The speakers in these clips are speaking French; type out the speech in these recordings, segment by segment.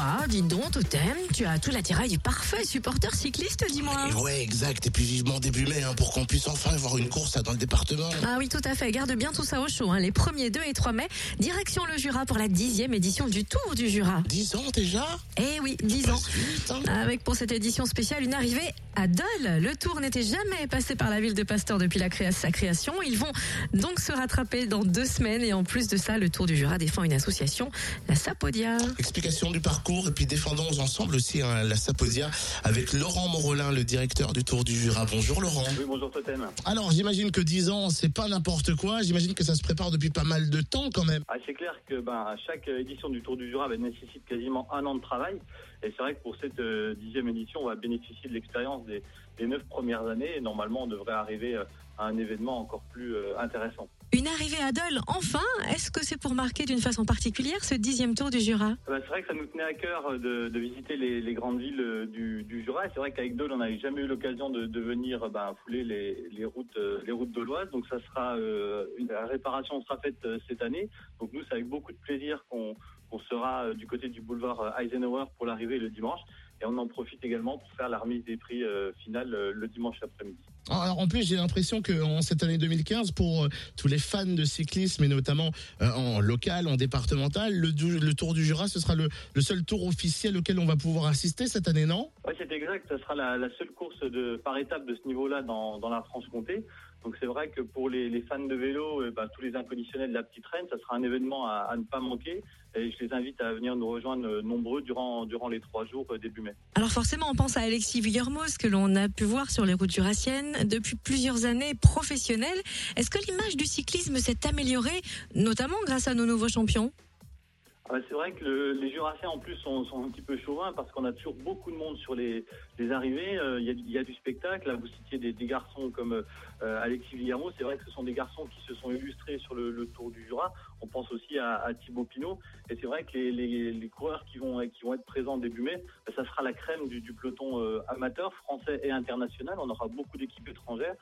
Au-delà Ouah, dis donc, Totem, tu as tout l'attirail du parfait supporter cycliste, dis-moi. Et ouais, exact. Et puis vivement début mai hein, pour qu'on puisse enfin avoir une course dans le département. Ah oui, tout à fait. Garde bien tout ça au chaud. hein. Les premiers 2 et 3 mai, direction le Jura pour la dixième édition du Tour du Jura. 10 ans déjà? Eh oui, 10 ans. Vite, hein. Avec pour cette édition spéciale une arrivée à Dole. Le tour n'était jamais passé par la ville de Pasteur depuis la créa- sa création. Ils vont donc se rattraper dans deux semaines. Et en plus de ça, le Tour du Jura défend une association, la Sapodia. Explication du parcours et puis défendons ensemble aussi hein, la Sapodia avec Laurent Morolin, le directeur du Tour du Jura. Bonjour Laurent. Oui, bonjour Totem. Alors j'imagine que 10 ans, c'est pas n'importe quoi. J'imagine que ça se prépare depuis pas mal de temps quand même. Ah, c'est clair que ben, chaque édition du Tour du Jura ben, nécessite quasiment un an de travail. Et c'est vrai que pour cette euh, dixième édition, on va bénéficier de l'expérience des, des neuf premières années. Et normalement, on devrait arriver euh, à un événement encore plus euh, intéressant. Une arrivée à Dole, enfin Est-ce que c'est pour marquer d'une façon particulière ce dixième Tour du Jura? Eh ben, c'est vrai que ça nous tenait à cœur euh, de, visiter les, grandes villes euh, du, Jura. C'est vrai qu'avec Dole, on n'avait jamais eu l'occasion de, venir euh, ben, fouler les, routes, les routes doloises. Donc ça sera une, la réparation sera faite cette année. Donc nous, c'est avec beaucoup de plaisir qu'on sera du côté du boulevard Eisenhower pour l'arrivée le dimanche. Et on en profite également pour faire la remise des prix finale le dimanche après-midi. Alors, en plus, j'ai l'impression que en cette année 2015, pour euh, tous les fans de cyclisme et notamment euh, en local, en départemental, le, du- le Tour du Jura, ce sera le, le seul tour officiel auquel on va pouvoir assister cette année, non? Oui, c'est exact. Ça sera la, la seule course de, par étape de ce niveau-là dans, dans la France-Comté. Donc c'est vrai que pour les, les fans de vélo, eh ben, tous les inconditionnels de la petite reine, ça sera un événement à, à ne pas manquer. Et je les invite à venir nous rejoindre euh, nombreux durant, durant les trois jours début mai. Alors forcément, on pense à Alexis Villermoz que l'on a pu voir sur les routes jurassiennes depuis plusieurs années professionnel. Est-ce que l'image du cyclisme s'est améliorée, notamment grâce à nos nouveaux champions? Ah c'est vrai que le- les Jurassiens en plus sont, un petit peu chauvins parce qu'on a toujours beaucoup de monde sur les, arrivées. Euh, Il y, a, du spectacle. Là, vous citiez des, garçons comme euh, Alexis Villarmo. C'est vrai que ce sont des garçons qui se sont illustrés sur le, Tour du Jura. On pense aussi à, Thibaut Pinot. Et c'est vrai que les, coureurs qui vont, être présents début mai, ça sera la crème du, du peloton euh, amateur, français et international. On aura beaucoup d'équipes étrangères.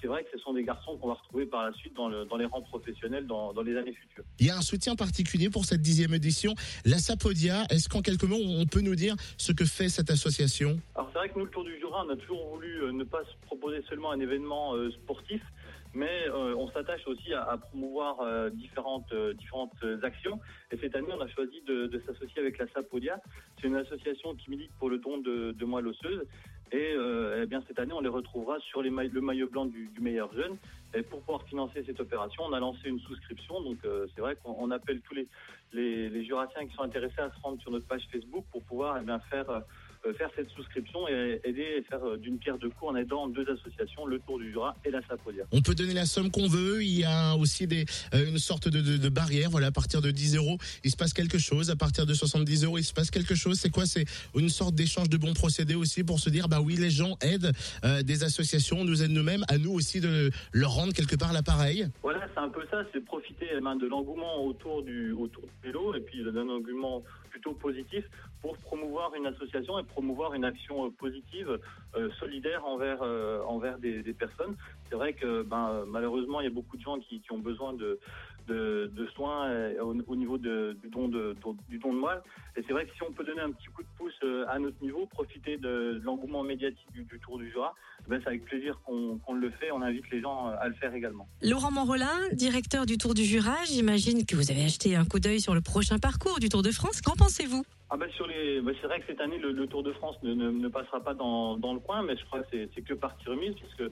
C'est vrai que ce sont des garçons qu'on va retrouver par la suite dans, le- dans les rangs professionnels dans- dans les années futures. Il y a un soutien particulier pour cette dixième édition. La Sapodia, est-ce qu'en quelques mots, on peut nous dire ce que fait cette association? Alors c'est vrai que nous, le Tour du Jura, on a toujours voulu euh, ne pas se proposer seulement un événement euh, sportif, mais euh, on s'attache aussi à, à promouvoir euh, différentes, euh, différentes actions. Et cette année, on a choisi de, de s'associer avec la Sapodia. C'est une association qui milite pour le don de, de moelle osseuse. Et euh, eh bien cette année, on les retrouvera sur le maillot blanc du meilleur jeune. Et pour pouvoir financer cette opération, on a lancé une souscription. Donc euh, c'est vrai qu'on on appelle tous les, les, Jurassiens qui sont intéressés à se rendre sur notre page Facebook pour pouvoir eh euh, euh, faire cette souscription et aider et faire d'une pierre deux coups en aidant deux associations, le Tour du Jura et la Sapodia. On peut donner la somme qu'on veut. Il y a aussi une sorte de, barrière. Voilà, à partir de 10 euros, il se passe quelque chose. À partir de 70 euros, il se passe quelque chose. C'est quoi? C'est une sorte d'échange de bons procédés aussi pour se dire, bah oui, les gens aident des associations, on nous aide nous-mêmes, à nous aussi de leur quelque part l'appareil. Voilà, c'est un peu ça, c'est profiter eh ben, de l'engouement autour du, autour du vélo et puis d'un engouement plutôt positif pour promouvoir une association et promouvoir une action euh, positive, euh, solidaire envers, euh, envers des, personnes. C'est vrai que ben, malheureusement, il y a beaucoup de gens qui ont besoin de, de, de soins euh, au, au niveau de, du, don de, du don de moelle. Et c'est vrai que si on peut donner un petit coup de pouce euh, à notre niveau, profiter de, de l'engouement médiatique du, du Tour du Jura, ben, c'est avec plaisir qu'on qu'on le fait. On invite les gens euh, à le faire également. Laurent Morolin, directeur du Tour du Jura, j'imagine que vous avez acheté un coup d'œil sur le prochain parcours du Tour de France. Qu'en pensez-vous? Ah bah sur les, bah c'est vrai que cette année le, le Tour de France ne, ne, ne passera pas dans, dans le coin, mais je crois que c'est, c'est que partie remise puisque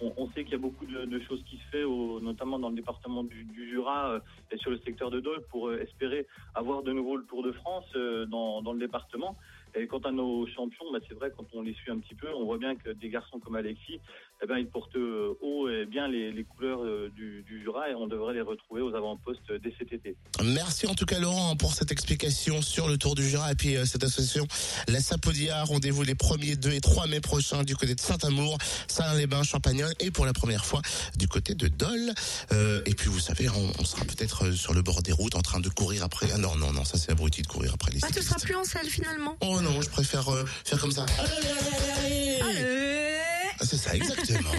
on, sait qu'il y a beaucoup de, choses qui se fait, notamment dans le département du, Jura euh, et sur le secteur de Dole pour euh, espérer avoir de nouveau le Tour de France euh, dans, dans le département. Et quant à nos champions, bah c'est vrai quand on les suit un petit peu, on voit bien que des garçons comme Alexis, eh ben ils portent euh, haut et bien les, les couleurs euh, du, du Jura et on devrait les retrouver aux avant-postes dès cet été. Merci en tout cas Laurent pour cette explication sur le Tour du Jura et puis euh, cette association La Sapodia. Rendez-vous les 1er, 2 et 3 mai prochains du côté de Saint-Amour, Saint-les-Bains, Champagnol et pour la première fois du côté de Dole. Euh, et puis vous savez, on, on sera peut-être sur le bord des routes en train de courir après. Ah non, non, non, ça c'est abruti de courir après les Ah, tu seras plus en selle finalement Oh non, je préfère euh, faire comme ça. Allez, allez, allez, allez. Allez C'est ça exactement.